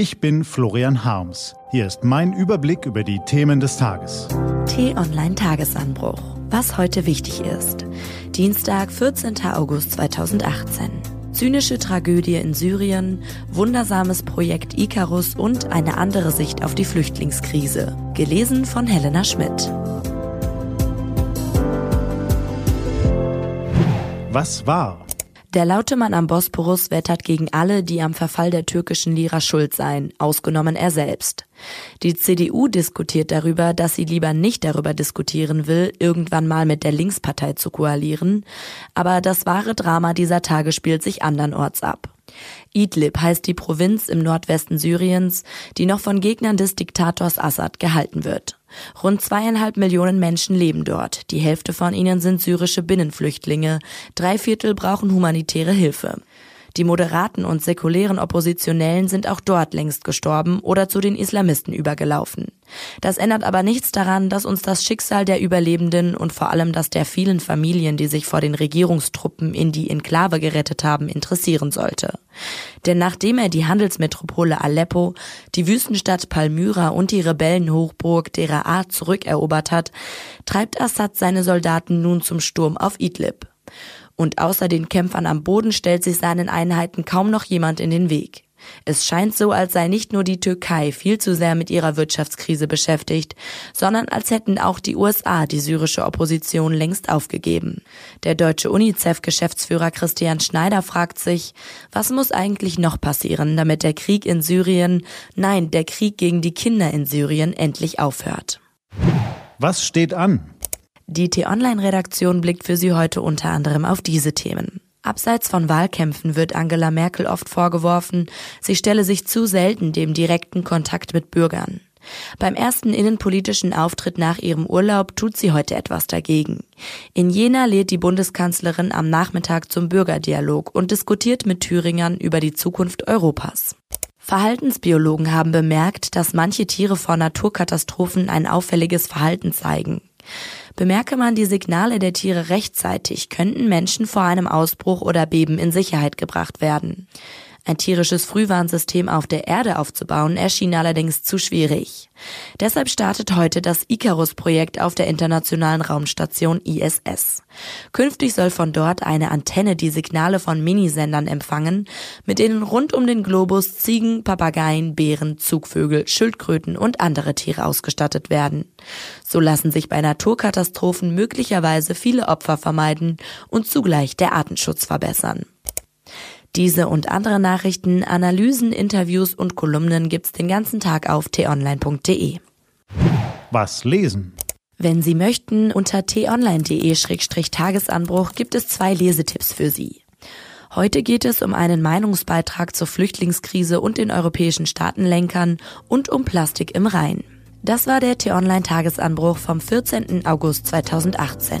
Ich bin Florian Harms. Hier ist mein Überblick über die Themen des Tages. T-Online Tagesanbruch. Was heute wichtig ist. Dienstag, 14. August 2018. Zynische Tragödie in Syrien, wundersames Projekt Icarus und eine andere Sicht auf die Flüchtlingskrise. Gelesen von Helena Schmidt. Was war? Der laute Mann am Bosporus wettert gegen alle, die am Verfall der türkischen Lira schuld seien, ausgenommen er selbst. Die CDU diskutiert darüber, dass sie lieber nicht darüber diskutieren will, irgendwann mal mit der Linkspartei zu koalieren, aber das wahre Drama dieser Tage spielt sich andernorts ab. Idlib heißt die Provinz im Nordwesten Syriens, die noch von Gegnern des Diktators Assad gehalten wird. Rund zweieinhalb Millionen Menschen leben dort. Die Hälfte von ihnen sind syrische Binnenflüchtlinge. Drei Viertel brauchen humanitäre Hilfe. Die moderaten und säkulären Oppositionellen sind auch dort längst gestorben oder zu den Islamisten übergelaufen. Das ändert aber nichts daran, dass uns das Schicksal der Überlebenden und vor allem das der vielen Familien, die sich vor den Regierungstruppen in die Enklave gerettet haben, interessieren sollte. Denn nachdem er die Handelsmetropole Aleppo, die Wüstenstadt Palmyra und die Rebellenhochburg Deraa zurückerobert hat, treibt Assad seine Soldaten nun zum Sturm auf Idlib. Und außer den Kämpfern am Boden stellt sich seinen Einheiten kaum noch jemand in den Weg. Es scheint so, als sei nicht nur die Türkei viel zu sehr mit ihrer Wirtschaftskrise beschäftigt, sondern als hätten auch die USA die syrische Opposition längst aufgegeben. Der deutsche UNICEF-Geschäftsführer Christian Schneider fragt sich, was muss eigentlich noch passieren, damit der Krieg in Syrien, nein, der Krieg gegen die Kinder in Syrien endlich aufhört. Was steht an? Die T-Online-Redaktion blickt für Sie heute unter anderem auf diese Themen. Abseits von Wahlkämpfen wird Angela Merkel oft vorgeworfen, sie stelle sich zu selten dem direkten Kontakt mit Bürgern. Beim ersten innenpolitischen Auftritt nach ihrem Urlaub tut sie heute etwas dagegen. In Jena lädt die Bundeskanzlerin am Nachmittag zum Bürgerdialog und diskutiert mit Thüringern über die Zukunft Europas. Verhaltensbiologen haben bemerkt, dass manche Tiere vor Naturkatastrophen ein auffälliges Verhalten zeigen. Bemerke man die Signale der Tiere rechtzeitig, könnten Menschen vor einem Ausbruch oder Beben in Sicherheit gebracht werden. Ein tierisches Frühwarnsystem auf der Erde aufzubauen, erschien allerdings zu schwierig. Deshalb startet heute das Icarus-Projekt auf der internationalen Raumstation ISS. Künftig soll von dort eine Antenne die Signale von Minisendern empfangen, mit denen rund um den Globus Ziegen, Papageien, Bären, Zugvögel, Schildkröten und andere Tiere ausgestattet werden. So lassen sich bei Naturkatastrophen möglicherweise viele Opfer vermeiden und zugleich der Artenschutz verbessern. Diese und andere Nachrichten, Analysen, Interviews und Kolumnen gibt's den ganzen Tag auf t-online.de. Was lesen? Wenn Sie möchten, unter t-online.de-tagesanbruch gibt es zwei Lesetipps für Sie. Heute geht es um einen Meinungsbeitrag zur Flüchtlingskrise und den europäischen Staatenlenkern und um Plastik im Rhein. Das war der T-Online-Tagesanbruch vom 14. August 2018.